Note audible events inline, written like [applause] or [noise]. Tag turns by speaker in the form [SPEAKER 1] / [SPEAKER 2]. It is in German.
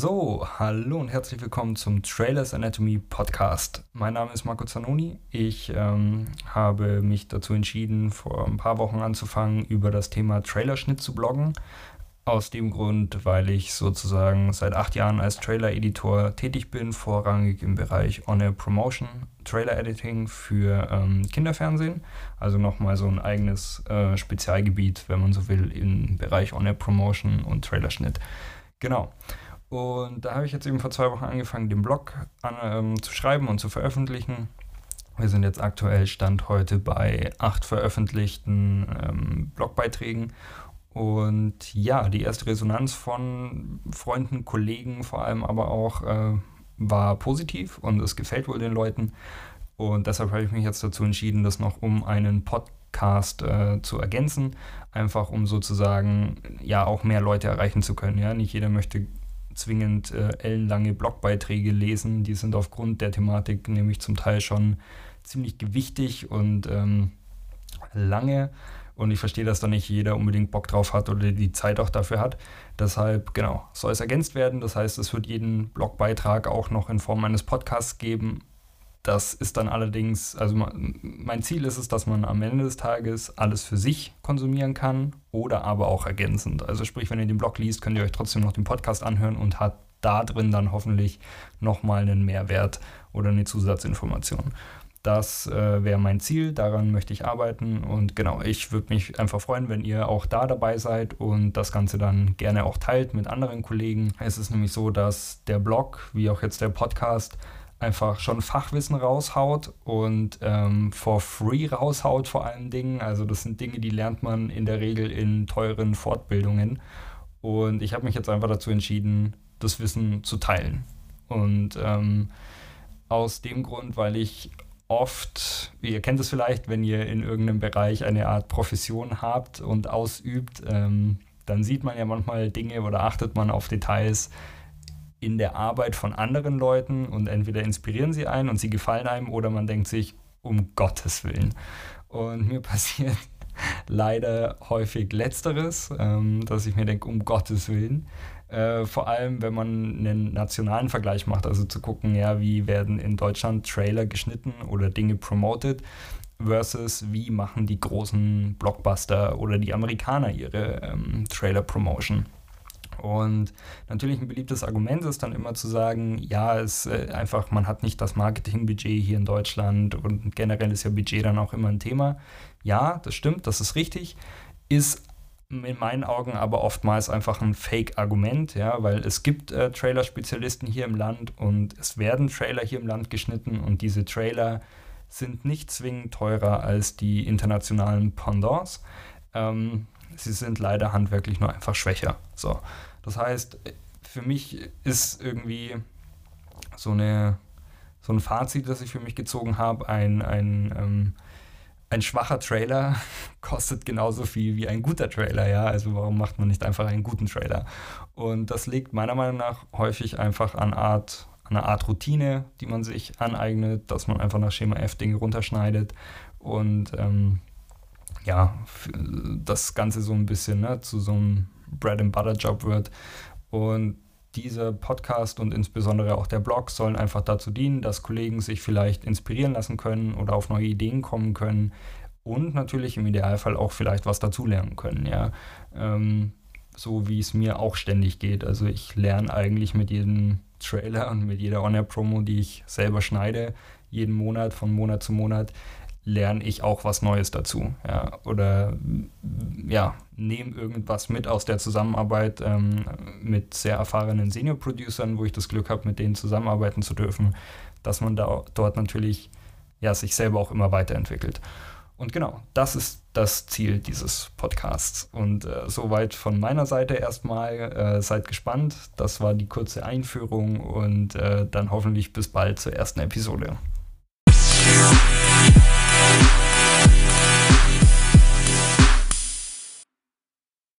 [SPEAKER 1] Hallo und herzlich willkommen zum Trailers Anatomy Podcast. Mein Name ist Marco Zanoni. Ich ähm, habe mich dazu entschieden, vor ein paar Wochen anzufangen, über das Thema Trailerschnitt zu bloggen. Aus dem Grund, weil ich sozusagen seit acht Jahren als Trailer-Editor tätig bin, vorrangig im Bereich On-Air Promotion, Trailer-Editing für ähm, Kinderfernsehen. Also nochmal so ein eigenes äh, Spezialgebiet, wenn man so will, im Bereich On-Air Promotion und Trailerschnitt. Genau. Und da habe ich jetzt eben vor zwei Wochen angefangen, den Blog an, ähm, zu schreiben und zu veröffentlichen. Wir sind jetzt aktuell Stand heute bei acht veröffentlichten ähm, Blogbeiträgen und ja, die erste Resonanz von Freunden, Kollegen vor allem aber auch äh, war positiv und es gefällt wohl den Leuten. Und deshalb habe ich mich jetzt dazu entschieden, das noch um einen Podcast äh, zu ergänzen, einfach um sozusagen ja auch mehr Leute erreichen zu können. Ja, nicht jeder möchte zwingend äh, ellenlange Blogbeiträge lesen. Die sind aufgrund der Thematik nämlich zum Teil schon ziemlich gewichtig und ähm, lange. Und ich verstehe, dass da nicht jeder unbedingt Bock drauf hat oder die Zeit auch dafür hat. Deshalb, genau, soll es ergänzt werden. Das heißt, es wird jeden Blogbeitrag auch noch in Form eines Podcasts geben. Das ist dann allerdings, also mein Ziel ist es, dass man am Ende des Tages alles für sich konsumieren kann oder aber auch ergänzend. Also sprich, wenn ihr den Blog liest, könnt ihr euch trotzdem noch den Podcast anhören und hat da drin dann hoffentlich nochmal einen Mehrwert oder eine Zusatzinformation. Das äh, wäre mein Ziel, daran möchte ich arbeiten und genau, ich würde mich einfach freuen, wenn ihr auch da dabei seid und das Ganze dann gerne auch teilt mit anderen Kollegen. Es ist nämlich so, dass der Blog, wie auch jetzt der Podcast, einfach schon Fachwissen raushaut und ähm, for free raushaut vor allen Dingen. Also das sind Dinge, die lernt man in der Regel in teuren Fortbildungen. Und ich habe mich jetzt einfach dazu entschieden, das Wissen zu teilen. Und ähm, aus dem Grund, weil ich oft, ihr kennt es vielleicht, wenn ihr in irgendeinem Bereich eine Art Profession habt und ausübt, ähm, dann sieht man ja manchmal Dinge oder achtet man auf Details in der Arbeit von anderen Leuten und entweder inspirieren sie einen und sie gefallen einem oder man denkt sich, um Gottes Willen. Und mir [laughs] passiert leider häufig letzteres, ähm, dass ich mir denke, um Gottes Willen. Äh, vor allem, wenn man einen nationalen Vergleich macht, also zu gucken, ja, wie werden in Deutschland Trailer geschnitten oder Dinge promoted versus wie machen die großen Blockbuster oder die Amerikaner ihre ähm, Trailer-Promotion. Und natürlich ein beliebtes Argument ist dann immer zu sagen, ja, es äh, einfach, man hat nicht das Marketingbudget hier in Deutschland und generell ist ja Budget dann auch immer ein Thema. Ja, das stimmt, das ist richtig, ist in meinen Augen aber oftmals einfach ein Fake-Argument, ja, weil es gibt äh, Trailer-Spezialisten hier im Land und es werden Trailer hier im Land geschnitten und diese Trailer sind nicht zwingend teurer als die internationalen Pendants. Ähm, sie sind leider handwerklich nur einfach schwächer. So. Das heißt, für mich ist irgendwie so, eine, so ein Fazit, das ich für mich gezogen habe, ein, ein ähm, ein schwacher Trailer [laughs] kostet genauso viel wie ein guter Trailer, ja. Also warum macht man nicht einfach einen guten Trailer? Und das liegt meiner Meinung nach häufig einfach an Art, an einer Art Routine, die man sich aneignet, dass man einfach nach Schema F Dinge runterschneidet und ähm, ja, das Ganze so ein bisschen ne, zu so einem Bread and Butter Job wird. Und dieser Podcast und insbesondere auch der Blog sollen einfach dazu dienen, dass Kollegen sich vielleicht inspirieren lassen können oder auf neue Ideen kommen können und natürlich im Idealfall auch vielleicht was dazulernen können. Ja? Ähm, so wie es mir auch ständig geht. Also ich lerne eigentlich mit jedem Trailer und mit jeder On-Air-Promo, die ich selber schneide, jeden Monat, von Monat zu Monat, lerne ich auch was Neues dazu. Ja, oder ja, nehme irgendwas mit aus der Zusammenarbeit ähm, mit sehr erfahrenen Senior-Producern, wo ich das Glück habe, mit denen zusammenarbeiten zu dürfen, dass man da dort natürlich ja, sich selber auch immer weiterentwickelt. Und genau, das ist das Ziel dieses Podcasts. Und äh, soweit von meiner Seite erstmal. Äh, seid gespannt. Das war die kurze Einführung und äh, dann hoffentlich bis bald zur ersten Episode.